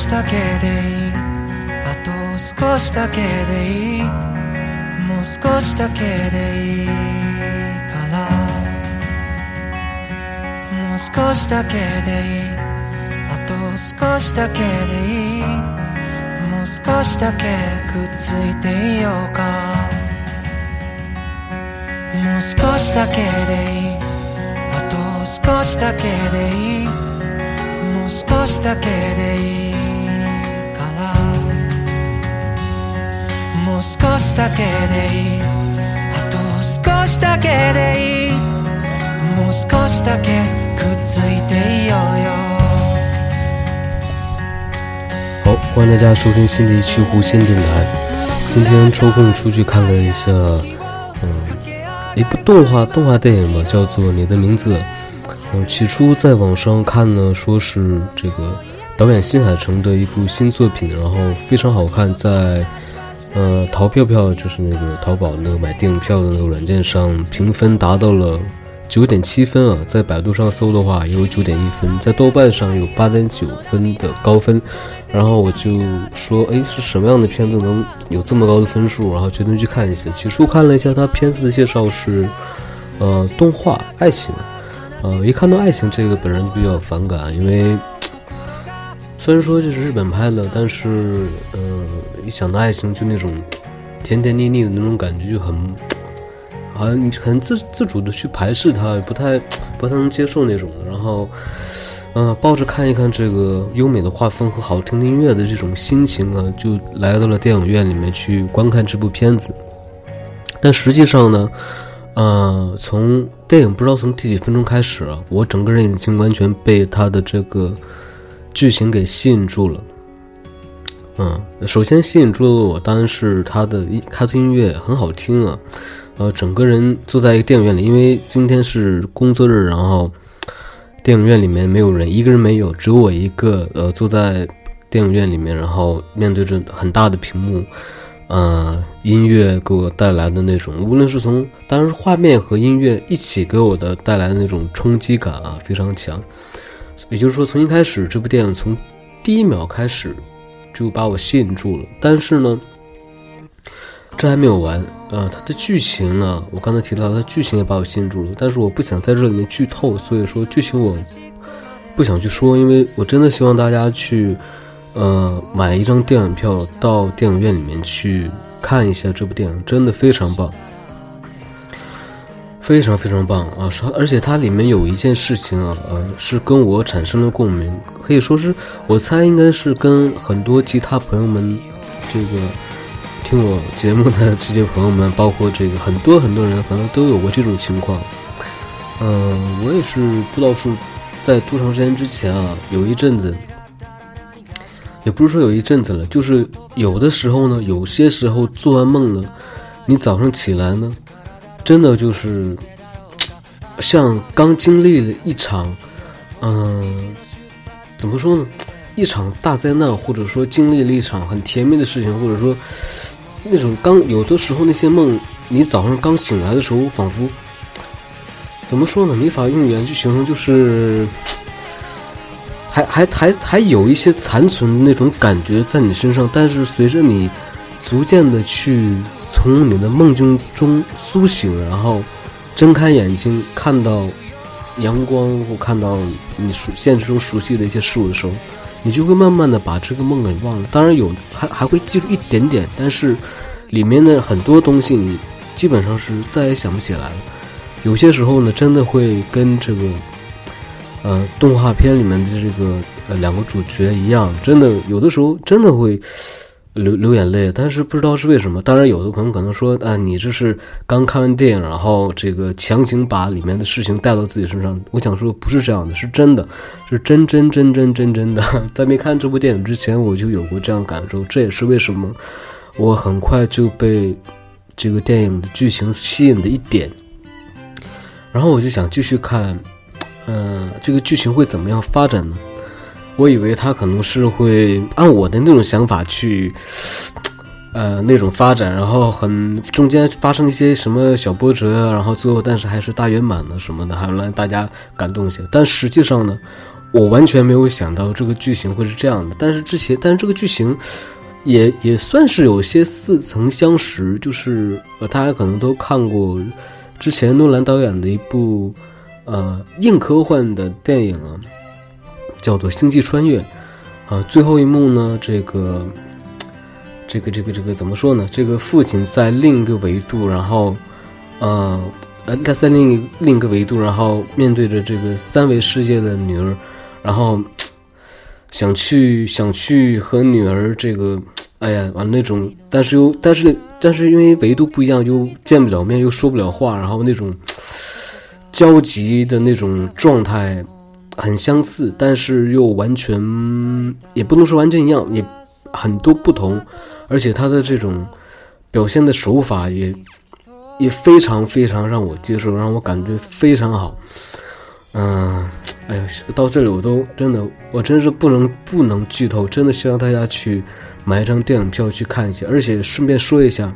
しだけでいいあと少しだけでいい。もう少しだけでいいから。もう少しだけでいい。あと少しだけでいい。もう少しだけくっついていようか。もう少しだけでいい。あと少しだけでいいもう少しだけでいい。もう少しだけでいいあと少しだけでいいもう少しだけくっついていようよ好，欢迎大家收听新的一期弧线电台。今天抽空出去看了一下，嗯，一部动画动画电影吧，叫做《你的名字》。嗯，起初在网上看呢，说是这个导演新海诚的一部新作品，然后非常好看，在 呃淘票票就是那个淘宝那个买电影票的那个软件上评分达到了九点七分啊，在百度上搜的话有九点一分，在豆瓣上有八点九分的高分，然后我就说，哎，是什么样的片子能有这么高的分数？然后决定去看一下。起初看了一下它片子的介绍是，呃，动画爱情。呃，一看到爱情这个，本人比较反感，因为虽然说这是日本拍的，但是，嗯、一想到爱情，就那种甜甜腻腻的那种感觉，就很，好像你很自自主的去排斥它，不太不太能接受那种。然后，嗯、抱着看一看这个优美的画风和好听的音乐的这种心情啊，就来到了电影院里面去观看这部片子。但实际上呢，呃，从电影不知道从第几分钟开始啊，我整个人已经完全被他的这个剧情给吸引住了。嗯，首先吸引住了我，当然是它的一开头音乐很好听啊。呃，整个人坐在一个电影院里，因为今天是工作日，然后电影院里面没有人，一个人没有，只有我一个。呃，坐在电影院里面，然后面对着很大的屏幕。呃，音乐给我带来的那种，无论是从，当然画面和音乐一起给我的带来的那种冲击感啊，非常强。也就是说，从一开始这部电影从第一秒开始就把我吸引住了。但是呢，这还没有完，呃，它的剧情呢，我刚才提到它剧情也把我吸引住了，但是我不想在这里面剧透，所以说剧情我不想去说，因为我真的希望大家去。呃，买一张电影票到电影院里面去看一下这部电影，真的非常棒，非常非常棒啊！是，而且它里面有一件事情啊，呃，是跟我产生了共鸣，可以说是我猜应该是跟很多其他朋友们，这个听我节目的这些朋友们，包括这个很多很多人，可能都有过这种情况。嗯，我也是不知道是在多长时间之前啊，有一阵子。也不是说有一阵子了，就是有的时候呢，有些时候做完梦呢，你早上起来呢，真的就是像刚经历了一场，嗯，怎么说呢？一场大灾难，或者说经历了一场很甜蜜的事情，或者说那种刚有的时候那些梦，你早上刚醒来的时候，仿佛怎么说呢？没法用语言去形容，就是还还还还有一些残存的那种感觉在你身上，但是随着你逐渐的去从你的梦境中苏醒，然后睁开眼睛看到阳光或看到你熟现实中熟悉的一些事物的时候，你就会慢慢的把这个梦给忘了。当然有还还会记住一点点，但是里面的很多东西你基本上是再也想不起来了。有些时候呢，真的会跟这个。呃，动画片里面的这个呃两个主角一样，真的有的时候真的会流流眼泪，但是不知道是为什么。当然，有的朋友可能说啊，你这是刚看完电影，然后这个强行把里面的事情带到自己身上。我想说，不是这样的，是真的，是真真真真真真的。在没看这部电影之前，我就有过这样感受。这也是为什么我很快就被这个电影的剧情吸引的一点，然后我就想继续看。嗯，这个剧情会怎么样发展呢？我以为他可能是会按我的那种想法去，呃，那种发展，然后很中间发生一些什么小波折，然后最后但是还是大圆满的什么的，还让大家感动一些。但实际上呢，我完全没有想到这个剧情会是这样的。但是之前，但是这个剧情也也算是有些似曾相识，就是呃，大家可能都看过之前诺兰导演的一部。呃，硬科幻的电影啊，叫做《星际穿越》啊，最后一幕呢，这个，这个，这个，这个怎么说呢？这个父亲在另一个维度，然后，呃，呃，他在另一另一个维度，然后面对着这个三维世界的女儿，然后想去想去和女儿这个，哎呀，完那种，但是又但是但是因为维度不一样，又见不了面，又说不了话，然后那种。焦急的那种状态很相似，但是又完全也不能说完全一样，也很多不同，而且他的这种表现的手法也也非常非常让我接受，让我感觉非常好。嗯，哎呀，到这里我都真的，我真是不能不能剧透，真的希望大家去买一张电影票去看一下，而且顺便说一下。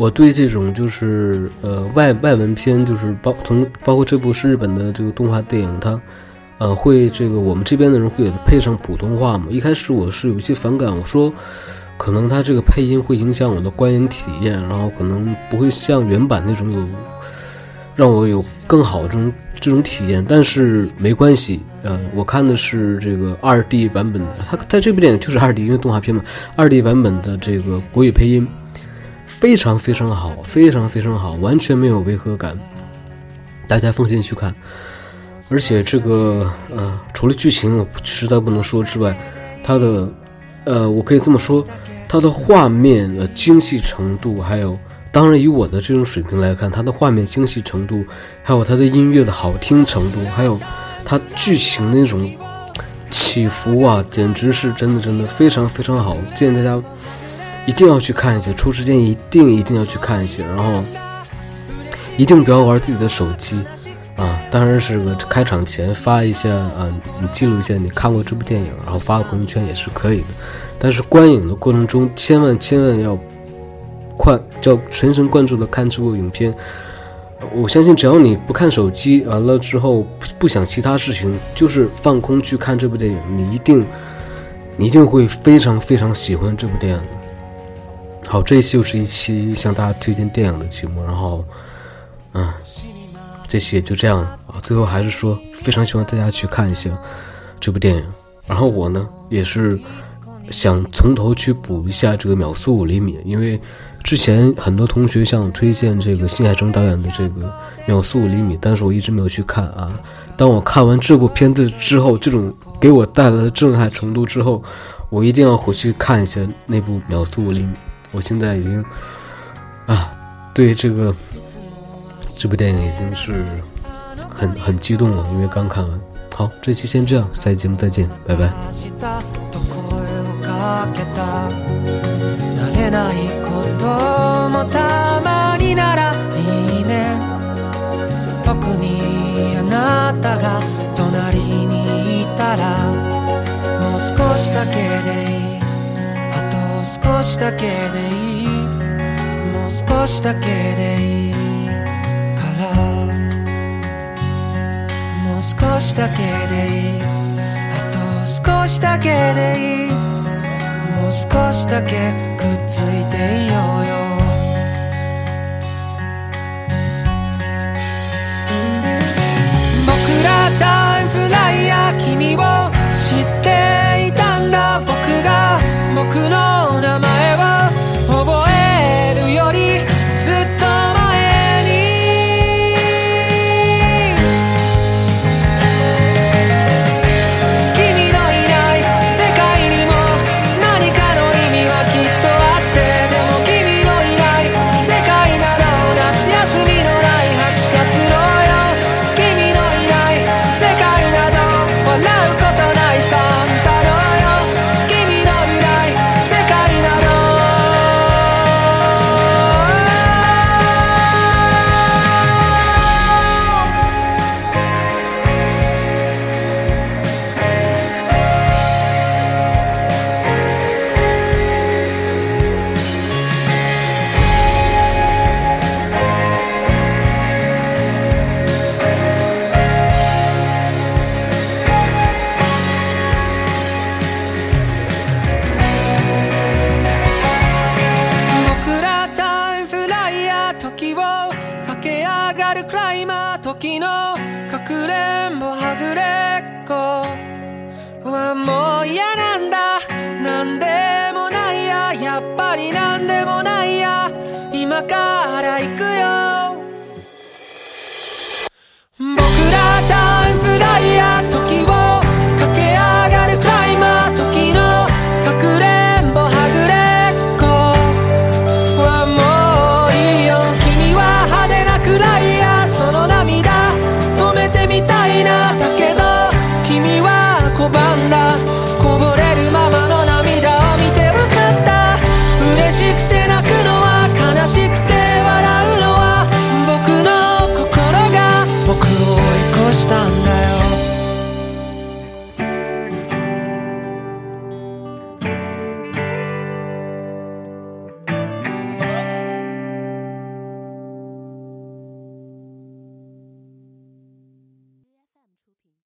我对这种就是呃外外文片，就是包从包括这部是日本的这个动画电影，它呃会这个我们这边的人会给它配上普通话嘛？一开始我是有些反感，我说可能它这个配音会影响我的观影体验，然后可能不会像原版那种有让我有更好的这种这种体验。但是没关系，呃，我看的是这个二 D 版本的，它在这部电影就是二 D，因为动画片嘛，二 D 版本的这个国语配音。非常非常好，非常非常好，完全没有违和感。大家放心去看，而且这个呃，除了剧情我实在不能说之外，它的呃，我可以这么说，它的画面的精细程度，还有当然以我的这种水平来看，它的画面精细程度，还有它的音乐的好听程度，还有它剧情那种起伏啊，简直是真的真的非常非常好，建议大家。一定要去看一下，抽时间一定一定要去看一下，然后一定不要玩自己的手机啊！当然是个开场前发一下啊，你记录一下你看过这部电影，然后发个朋友圈也是可以的。但是观影的过程中，千万千万要快，叫全神贯注的看这部影片。我相信，只要你不看手机，完了之后不想其他事情，就是放空去看这部电影，你一定你一定会非常非常喜欢这部电影。好，这一期又是一期向大家推荐电影的节目，然后，嗯，这期也就这样啊。最后还是说，非常希望大家去看一下这部电影。然后我呢，也是想从头去补一下这个《秒速五厘米》，因为之前很多同学向我推荐这个新海诚导演的这个《秒速五厘米》，但是我一直没有去看啊。当我看完这部片子之后，这种给我带来的震撼程度之后，我一定要回去看一下那部《秒速五厘米》。我现在已经啊对这个这部电影已经是很很激动了因为刚看完。好这期先这样下期节目再见拜拜もう少しだけでいい。もう少しだけでいい。から。もう少しだけでいい。あと少しだけでいい。もう少しだけくっついていい。